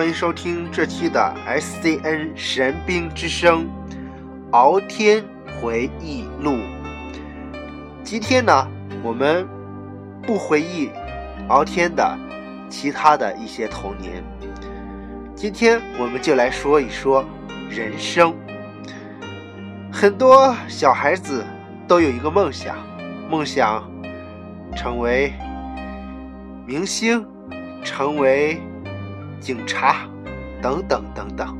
欢迎收听这期的 SCN 神兵之声《敖天回忆录》。今天呢，我们不回忆敖天的其他的一些童年，今天我们就来说一说人生。很多小孩子都有一个梦想，梦想成为明星，成为。警察，等等等等，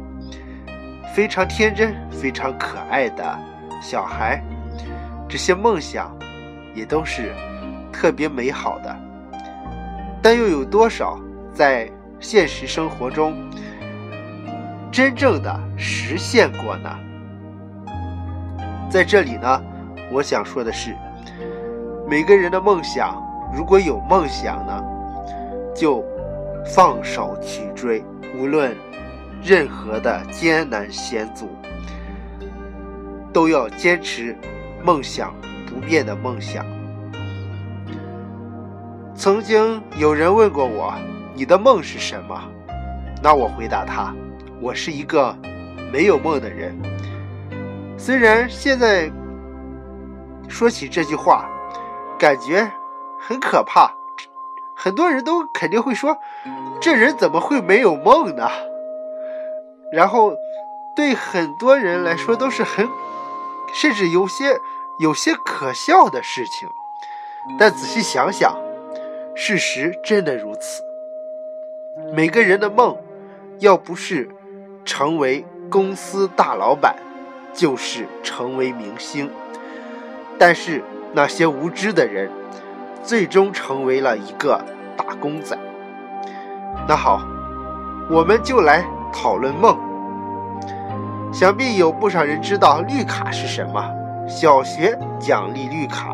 非常天真、非常可爱的小孩，这些梦想也都是特别美好的。但又有多少在现实生活中真正的实现过呢？在这里呢，我想说的是，每个人的梦想，如果有梦想呢，就。放手去追，无论任何的艰难险阻，都要坚持梦想不变的梦想。曾经有人问过我：“你的梦是什么？”那我回答他：“我是一个没有梦的人。”虽然现在说起这句话，感觉很可怕。很多人都肯定会说：“这人怎么会没有梦呢？”然后，对很多人来说都是很，甚至有些有些可笑的事情。但仔细想想，事实真的如此。每个人的梦，要不是成为公司大老板，就是成为明星。但是那些无知的人。最终成为了一个打工仔。那好，我们就来讨论梦。想必有不少人知道绿卡是什么。小学奖励绿卡，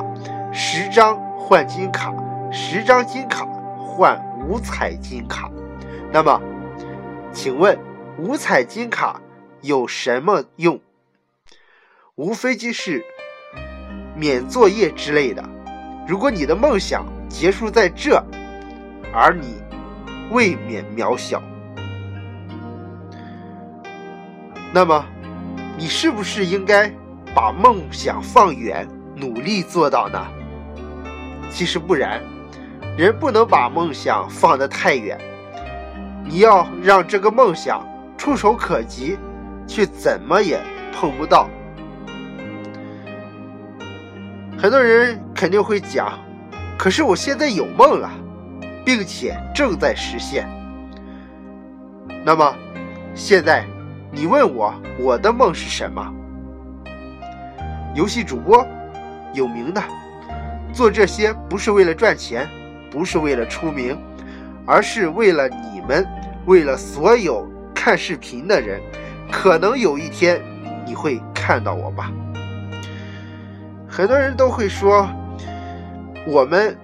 十张换金卡，十张金卡换五彩金卡。那么，请问五彩金卡有什么用？无非就是免作业之类的。如果你的梦想结束在这，而你未免渺小，那么你是不是应该把梦想放远，努力做到呢？其实不然，人不能把梦想放得太远，你要让这个梦想触手可及，却怎么也碰不到。很多人肯定会讲，可是我现在有梦了，并且正在实现。那么，现在你问我我的梦是什么？游戏主播，有名的，做这些不是为了赚钱，不是为了出名，而是为了你们，为了所有看视频的人。可能有一天你会看到我吧。很多人都会说，我们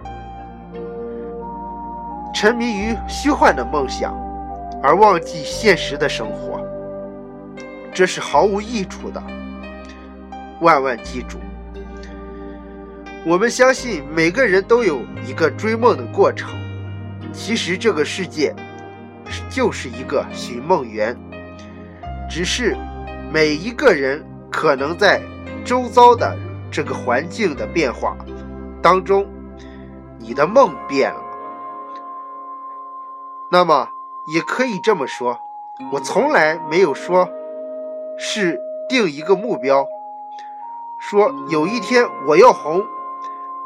沉迷于虚幻的梦想，而忘记现实的生活，这是毫无益处的。万万记住，我们相信每个人都有一个追梦的过程。其实这个世界就是一个寻梦园，只是每一个人可能在周遭的。这个环境的变化当中，你的梦变了。那么也可以这么说，我从来没有说是定一个目标，说有一天我要红，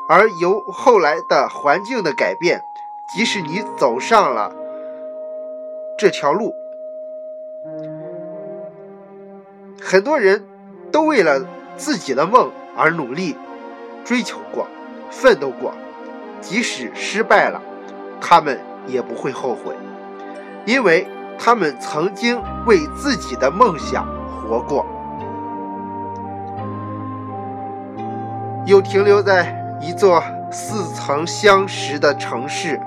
而由后来的环境的改变，即使你走上了这条路，很多人都为了自己的梦。而努力追求过，奋斗过，即使失败了，他们也不会后悔，因为他们曾经为自己的梦想活过。又停留在一座似曾相识的城市，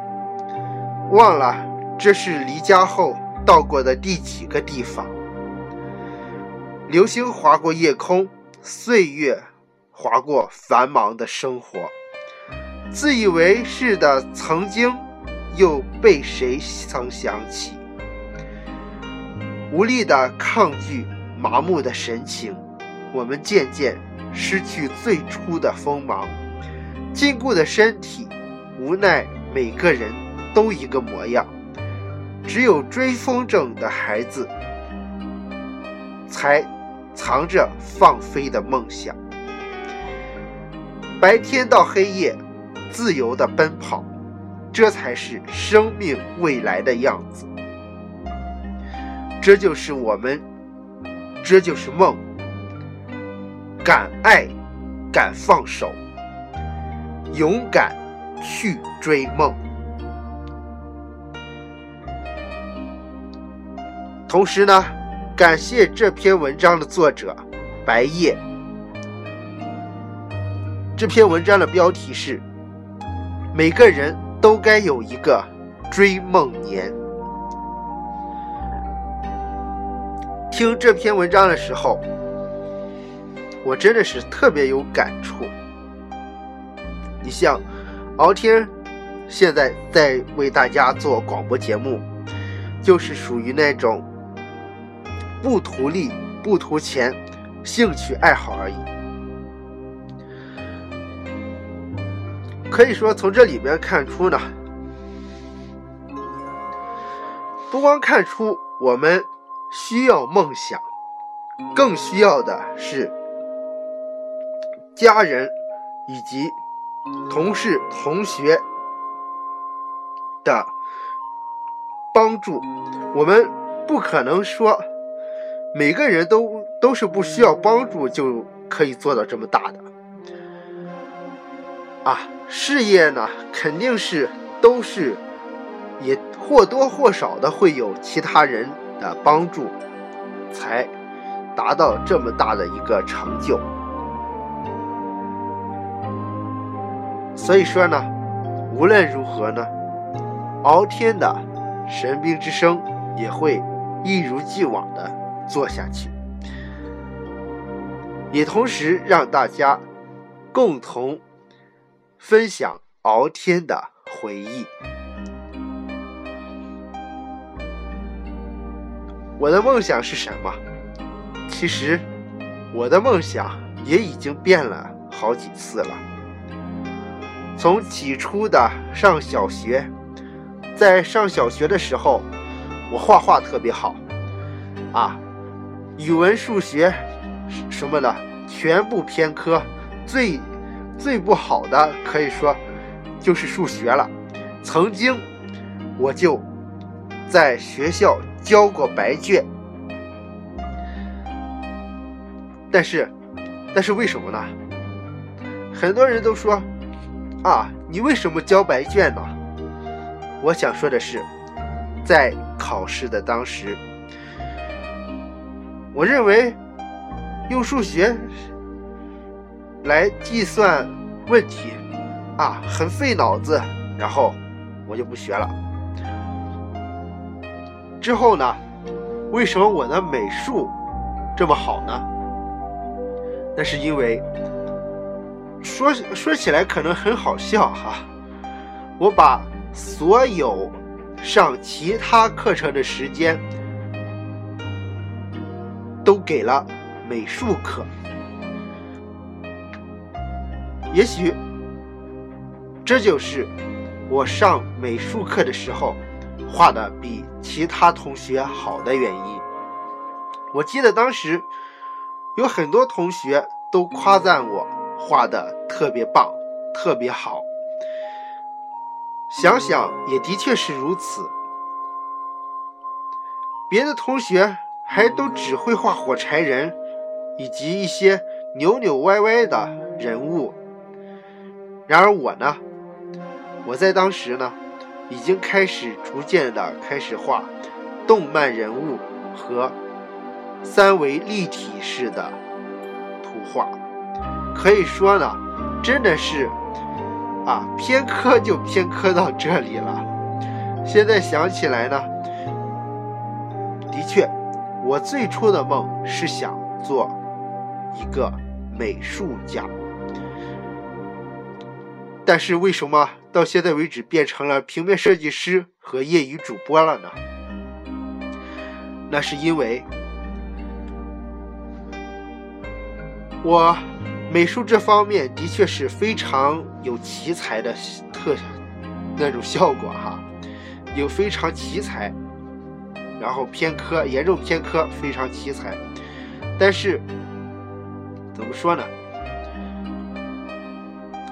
忘了这是离家后到过的第几个地方。流星划过夜空，岁月。划过繁忙的生活，自以为是的曾经，又被谁曾想起？无力的抗拒麻木的神情，我们渐渐失去最初的锋芒。禁锢的身体，无奈每个人都一个模样。只有追风筝的孩子，才藏着放飞的梦想。白天到黑夜，自由的奔跑，这才是生命未来的样子。这就是我们，这就是梦。敢爱，敢放手，勇敢去追梦。同时呢，感谢这篇文章的作者白夜。这篇文章的标题是“每个人都该有一个追梦年”。听这篇文章的时候，我真的是特别有感触。你像敖天现在在为大家做广播节目，就是属于那种。不图利，不图钱，兴趣爱好而已。可以说，从这里面看出呢，不光看出我们需要梦想，更需要的是家人以及同事、同学的帮助。我们不可能说。每个人都都是不需要帮助就可以做到这么大的啊！事业呢，肯定是都是也或多或少的会有其他人的帮助，才达到这么大的一个成就。所以说呢，无论如何呢，敖天的神兵之声也会一如既往的。做下去，也同时让大家共同分享敖天的回忆。我的梦想是什么？其实，我的梦想也已经变了好几次了。从起初的上小学，在上小学的时候，我画画特别好，啊。语文、数学什么的全部偏科，最最不好的可以说就是数学了。曾经我就在学校交过白卷，但是但是为什么呢？很多人都说啊，你为什么交白卷呢？我想说的是，在考试的当时。我认为用数学来计算问题啊，很费脑子，然后我就不学了。之后呢，为什么我的美术这么好呢？那是因为说说起来可能很好笑哈，我把所有上其他课程的时间。都给了美术课，也许这就是我上美术课的时候画的比其他同学好的原因。我记得当时有很多同学都夸赞我画的特别棒、特别好。想想也的确是如此，别的同学。还都只会画火柴人，以及一些扭扭歪歪的人物。然而我呢，我在当时呢，已经开始逐渐的开始画动漫人物和三维立体式的图画。可以说呢，真的是啊，偏科就偏科到这里了。现在想起来呢，的确。我最初的梦是想做一个美术家，但是为什么到现在为止变成了平面设计师和业余主播了呢？那是因为我美术这方面的确是非常有奇才的特那种效果哈，有非常奇才，然后偏科严重偏科，非常奇才。但是怎么说呢？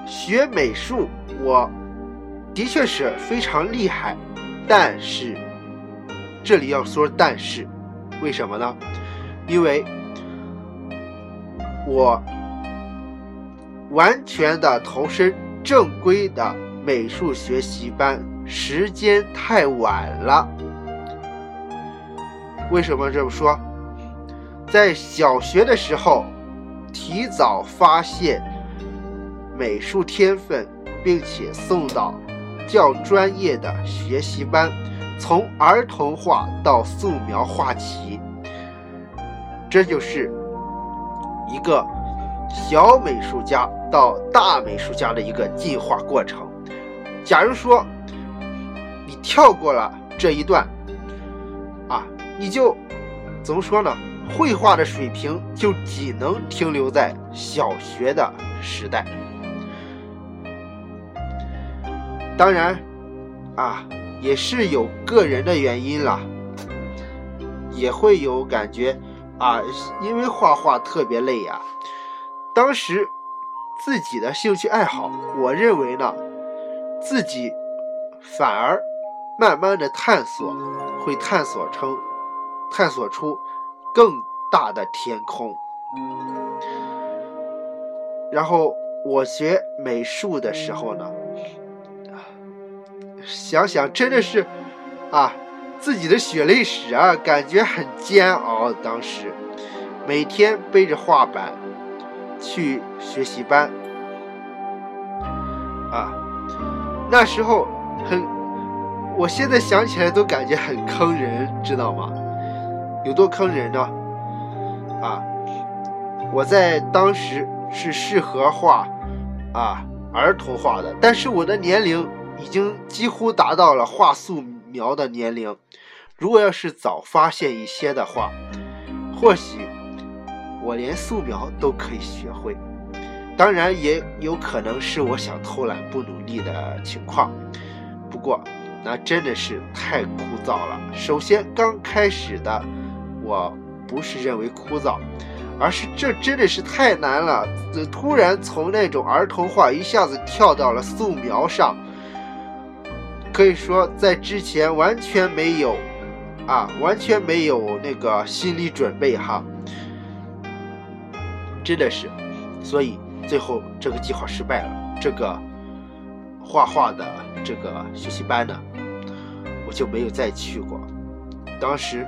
学美术，我的确是非常厉害，但是这里要说但是，为什么呢？因为我完全的投身正规的美术学习班时间太晚了。为什么这么说？在小学的时候，提早发现。美术天分，并且送到较专业的学习班，从儿童画到素描画起，这就是一个小美术家到大美术家的一个进化过程。假如说你跳过了这一段，啊，你就怎么说呢？绘画的水平就只能停留在小学的时代。当然，啊，也是有个人的原因了，也会有感觉啊，因为画画特别累呀。当时自己的兴趣爱好，我认为呢，自己反而慢慢的探索，会探索成，探索出更大的天空。然后我学美术的时候呢。想想真的是，啊，自己的血泪史啊，感觉很煎熬。当时每天背着画板去学习班，啊，那时候很，我现在想起来都感觉很坑人，知道吗？有多坑人呢？啊，我在当时是适合画啊儿童画的，但是我的年龄。已经几乎达到了画素描的年龄。如果要是早发现一些的话，或许我连素描都可以学会。当然，也有可能是我想偷懒不努力的情况。不过，那真的是太枯燥了。首先，刚开始的我不是认为枯燥，而是这真的是太难了。突然从那种儿童画一下子跳到了素描上。可以说，在之前完全没有，啊，完全没有那个心理准备哈，真的是，所以最后这个计划失败了。这个画画的这个学习班呢，我就没有再去过。当时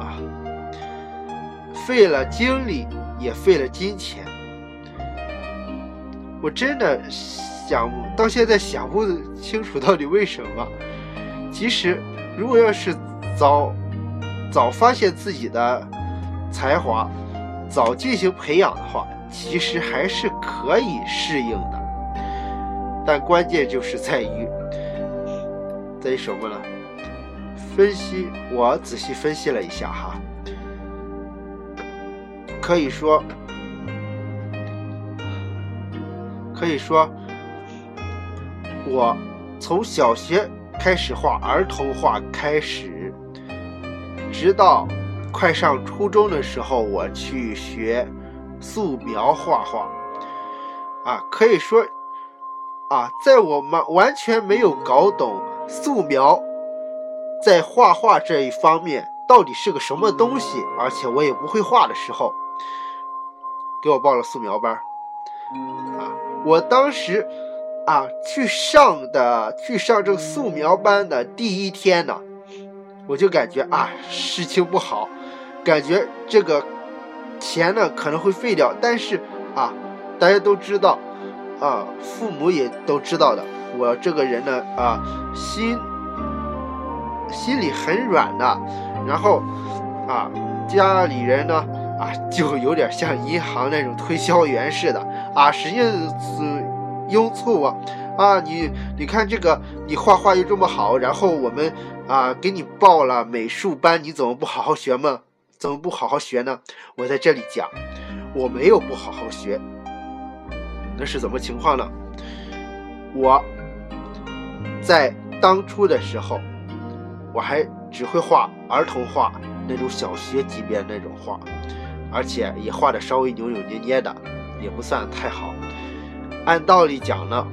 啊，费了精力，也费了金钱，我真的。想到现在想不清楚到底为什么。其实，如果要是早早发现自己的才华，早进行培养的话，其实还是可以适应的。但关键就是在于在于什么呢？分析，我仔细分析了一下哈，可以说，可以说。我从小学开始画儿童画开始，直到快上初中的时候，我去学素描画画。啊，可以说，啊，在我们完全没有搞懂素描在画画这一方面到底是个什么东西，而且我也不会画的时候，给我报了素描班。啊，我当时。啊，去上的去上这个素描班的第一天呢，我就感觉啊，事情不好，感觉这个钱呢可能会废掉。但是啊，大家都知道，啊，父母也都知道的，我这个人呢啊，心心里很软的，然后啊，家里人呢啊，就有点像银行那种推销员似的。啊，实际是拥簇啊！啊，你你看这个，你画画又这么好，然后我们啊，给你报了美术班，你怎么不好好学吗？怎么不好好学呢？我在这里讲，我没有不好好学，那是怎么情况呢？我在当初的时候，我还只会画儿童画，那种小学级别那种画，而且也画的稍微扭扭捏捏的，也不算太好。按道理讲呢，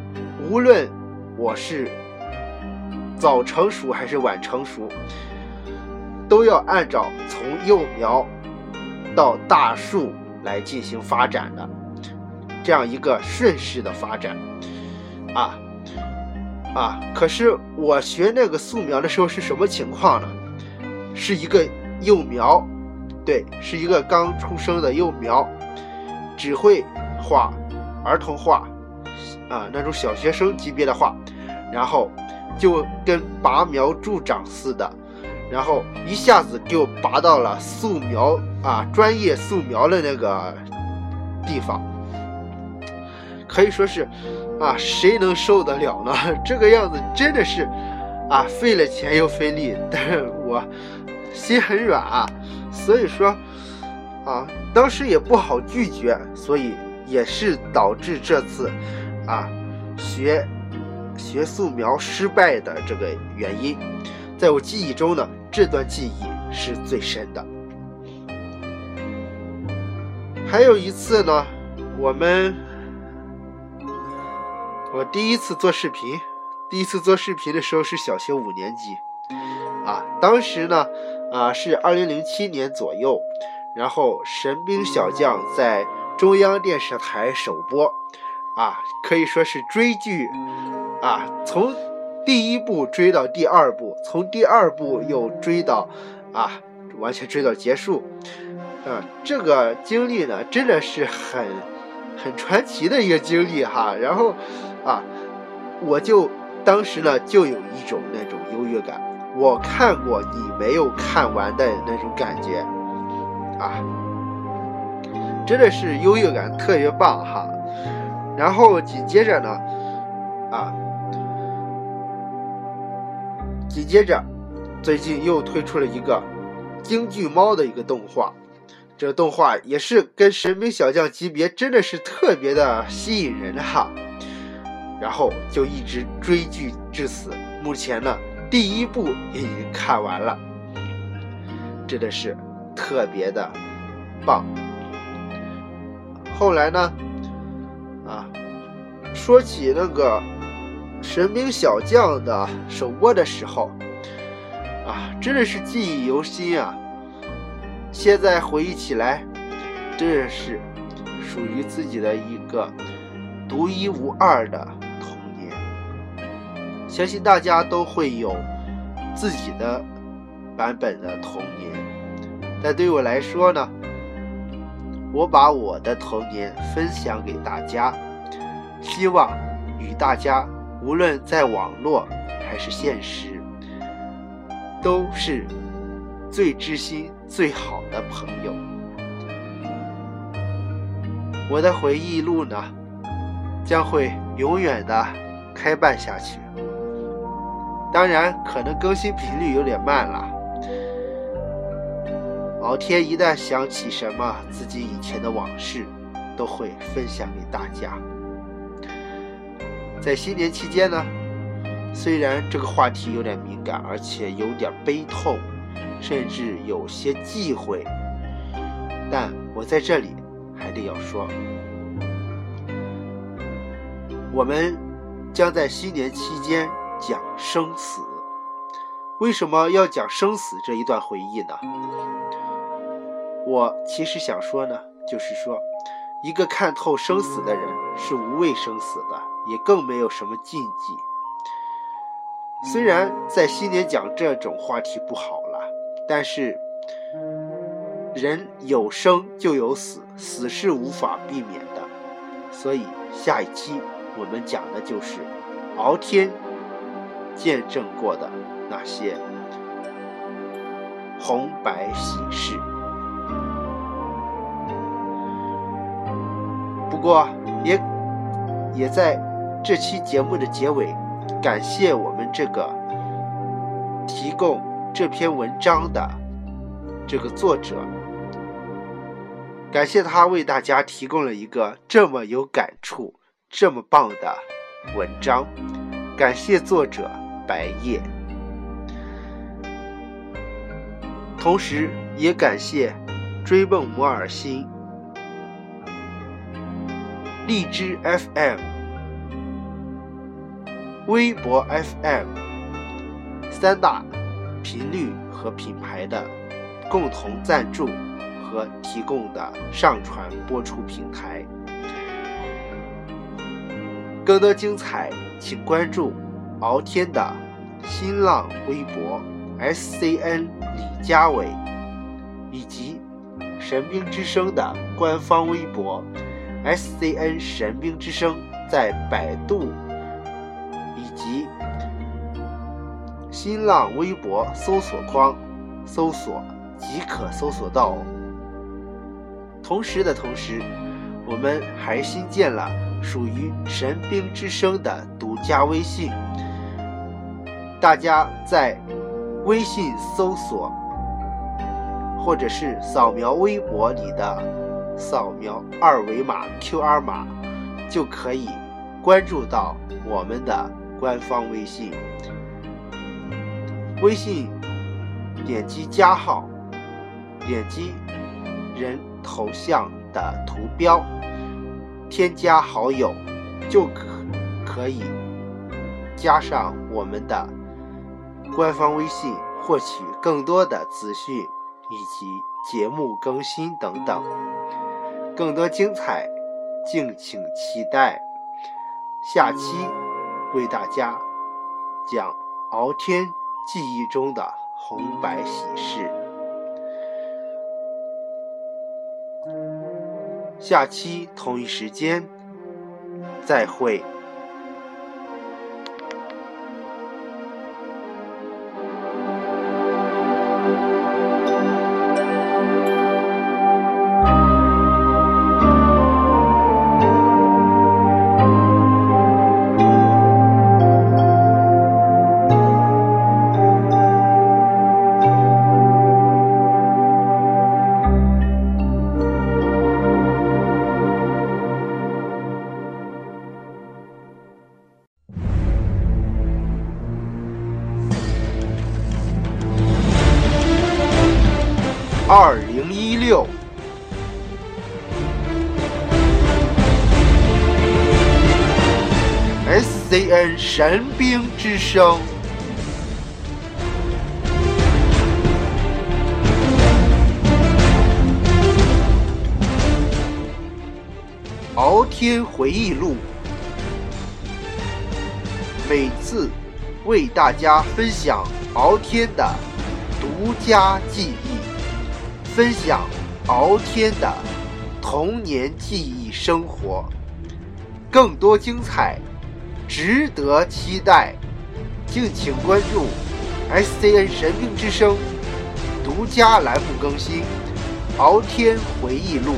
无论我是早成熟还是晚成熟，都要按照从幼苗到大树来进行发展的这样一个顺势的发展。啊啊！可是我学那个素描的时候是什么情况呢？是一个幼苗，对，是一个刚出生的幼苗，只会画儿童画，啊，那种小学生级别的画，然后就跟拔苗助长似的，然后一下子就拔到了素描啊，专业素描的那个地方，可以说是。啊，谁能受得了呢？这个样子真的是，啊，费了钱又费力，但是我心很软啊，所以说，啊，当时也不好拒绝，所以也是导致这次，啊，学学素描失败的这个原因，在我记忆中呢，这段记忆是最深的。还有一次呢，我们。我第一次做视频，第一次做视频的时候是小学五年级，啊，当时呢，啊是二零零七年左右，然后《神兵小将》在中央电视台首播，啊，可以说是追剧，啊，从第一部追到第二部，从第二部又追到，啊，完全追到结束，啊，这个经历呢，真的是很很传奇的一个经历哈，然后。啊，我就当时呢就有一种那种优越感，我看过你没有看完的那种感觉，啊，真的是优越感特别棒哈。然后紧接着呢，啊，紧接着最近又推出了一个京剧猫的一个动画，这动画也是跟神兵小将级别，真的是特别的吸引人哈。然后就一直追剧至死。目前呢，第一部也已经看完了，真的是特别的棒。后来呢，说起那个《神兵小将》的首播的时候，啊，真的是记忆犹新啊。现在回忆起来，真的是属于自己的一个独一无二的童年。相信大家都会有自己的版本的童年，但对我来说呢，我把我的童年分享给大家，希望与大家无论在网络还是现实，都是最知心、最好的朋友。我的回忆录呢，将会永远的开办下去。当然，可能更新频率有点慢了。老天一旦想起什么自己以前的往事，都会分享给大家。在新年期间呢，虽然这个话题有点敏感，而且有点悲痛，甚至有些忌讳，但我在这里还得要说，我们将在新年期间。讲生死，为什么要讲生死这一段回忆呢？我其实想说呢，就是说，一个看透生死的人是无畏生死的，也更没有什么禁忌。虽然在新年讲这种话题不好了，但是人有生就有死，死是无法避免的。所以下一期我们讲的就是敖天。见证过的那些红白喜事。不过，也也在这期节目的结尾，感谢我们这个提供这篇文章的这个作者。感谢他为大家提供了一个这么有感触、这么棒的文章。感谢作者白夜，同时也感谢追梦摩尔星、荔枝 FM、微博 FM 三大频率和品牌的共同赞助。和提供的上传播出平台，更多精彩，请关注敖天的新浪微博 S C N 李佳伟，以及神兵之声的官方微博 S C N 神兵之声，在百度以及新浪微博搜索框搜索即可搜索到。同时的同时，我们还新建了属于神兵之声的独家微信。大家在微信搜索，或者是扫描微博里的扫描二维码 QR 码，就可以关注到我们的官方微信。微信点击加号，点击人。头像的图标，添加好友，就可可以加上我们的官方微信，获取更多的资讯以及节目更新等等，更多精彩，敬请期待。下期为大家讲敖天记忆中的红白喜事。下期同一时间再会。CN 神兵之声，敖天回忆录，每次为大家分享敖天的独家记忆。分享敖天的童年记忆生活，更多精彩，值得期待，敬请关注 SCN 神兵之声独家栏目更新《敖天回忆录》。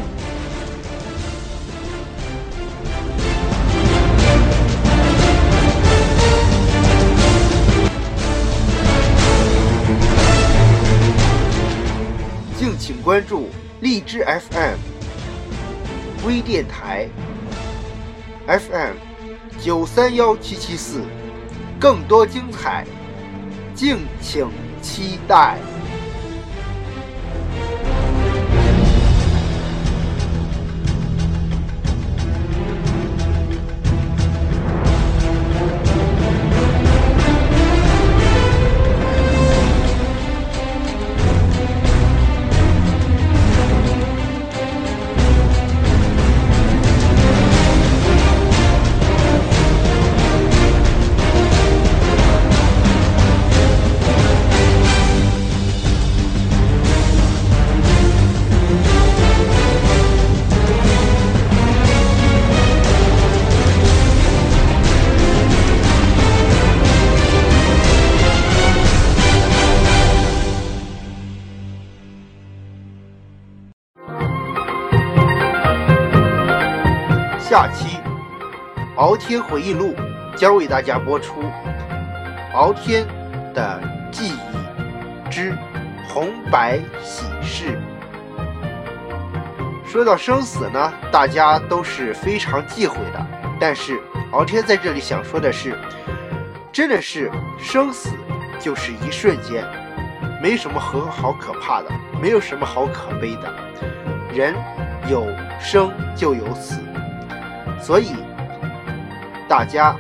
敬请关注荔枝 FM 微电台 FM 九三幺七七四，更多精彩，敬请期待。天回忆录》将为大家播出敖天的记忆。之红白喜事。说到生死呢，大家都是非常忌讳的。但是敖天在这里想说的是，真的是生死就是一瞬间，没什么很好可怕的，没有什么好可悲的。人有生就有死，所以大家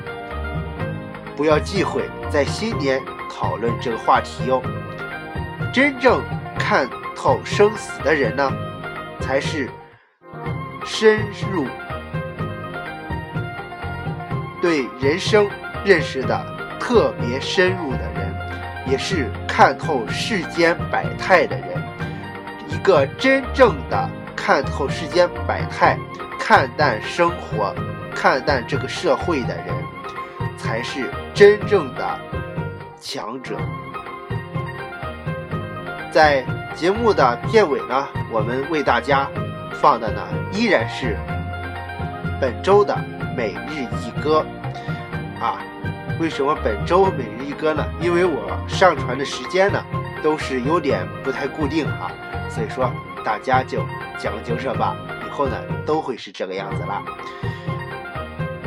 不要忌讳在新年讨论这个话题哟。真正看透生死的人呢，才是。深入对人生认识的特别深入的人，也是看透世间百态的人。一个真正的看透世间百态、看淡生活、看淡这个社会的人，才是真正的强者。在节目的片尾呢，我们为大家。放的呢依然是本周的每日一歌啊。为什么本周每日一歌呢？因为我上传的时间呢都是有点不太固定啊，所以说大家就将就着吧。以后呢都会是这个样子了。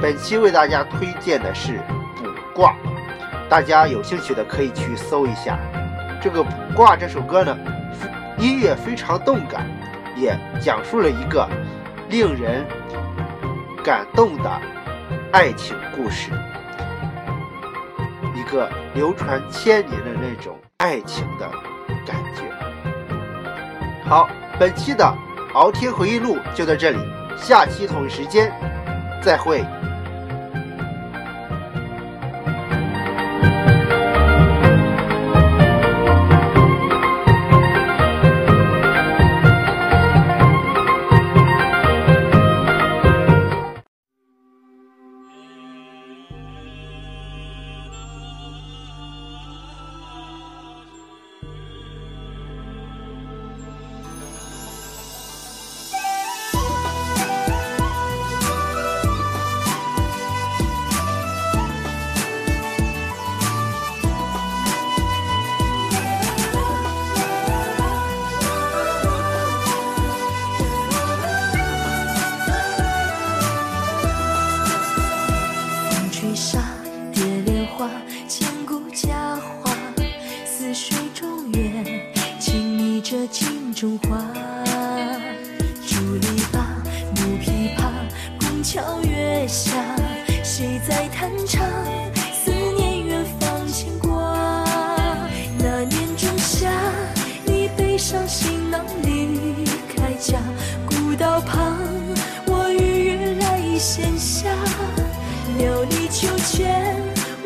本期为大家推荐的是《卜卦》，大家有兴趣的可以去搜一下这个《卜卦》这首歌呢，音乐非常动感。也讲述了一个令人感动的爱情故事，一个流传千年的那种爱情的感觉。好，本期的敖天回忆录就到这里，下期同一时间再会。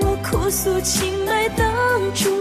我哭诉青梅当竹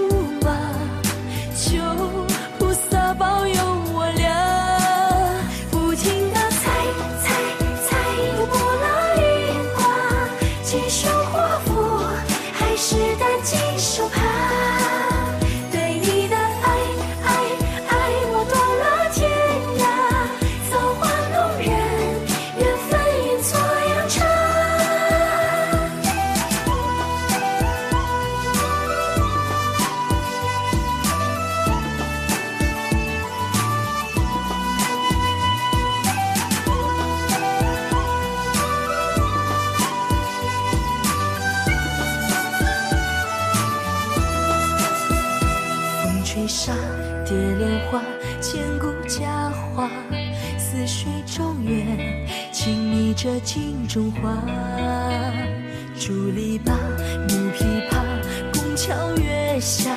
中华。竹篱笆，木琵琶，拱桥月下，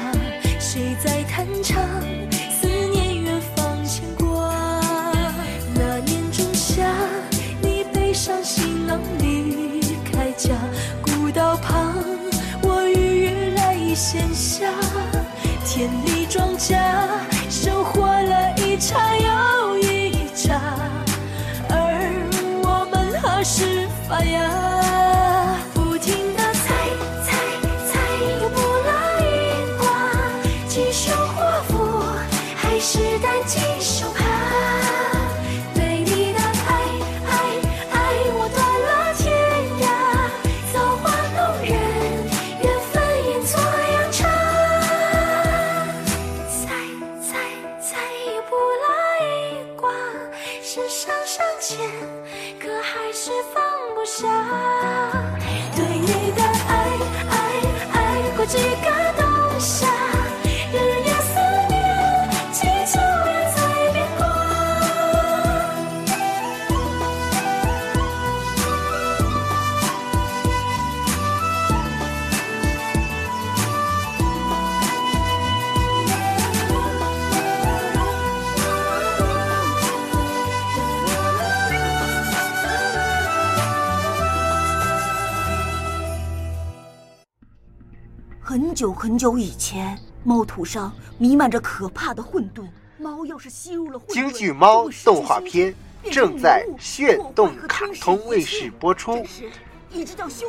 很久以前，猫土上弥漫着可怕的混沌。猫要是吸入了混沌，京剧猫动画片正在炫动卡通卫视播出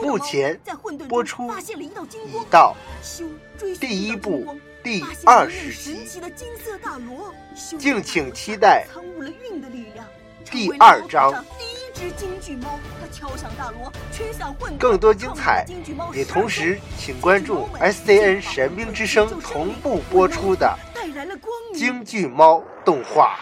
目前播出一道第一部第二十集敬请期待。第二章只京剧猫，它敲响大锣，吹响混沌。更多精彩也同时请关注 SCN 神兵之声同步播出的带来了光明。京剧猫动画。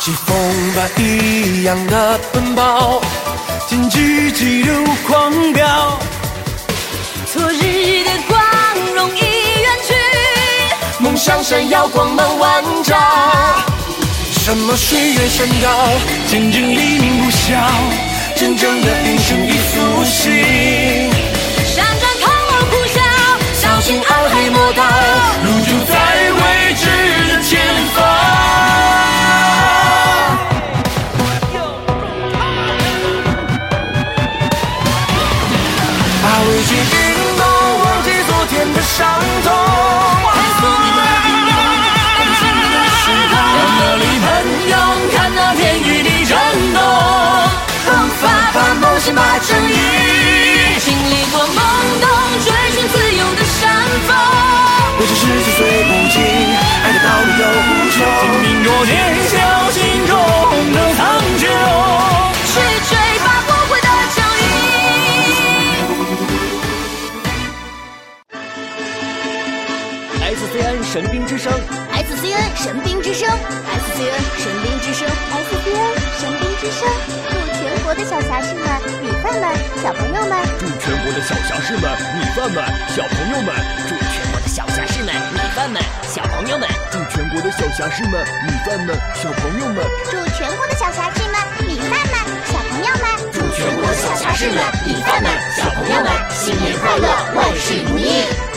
疾风般一样的奔跑，竞技记录狂飙，昨日的光荣已远去，梦想闪耀，光芒万丈。什么岁月山高，见证黎明不晓，真正的英雄已苏醒。闪转抗我呼啸，小心暗黑魔道，路就在未知的前方。吧梦想吧正义，经历过懵懂，追寻自由的山峰。我只是岁岁不尽，爱的道路有无穷。听命捉奸饭们、小朋友们，祝全国的小侠士们、米饭们、小朋友们，祝全国的小侠士们、米饭们、小朋友们，祝全国的小侠士们、米饭们、小朋友们，祝全国的小侠士们、米饭们、小朋友们，新年快乐，万事如意！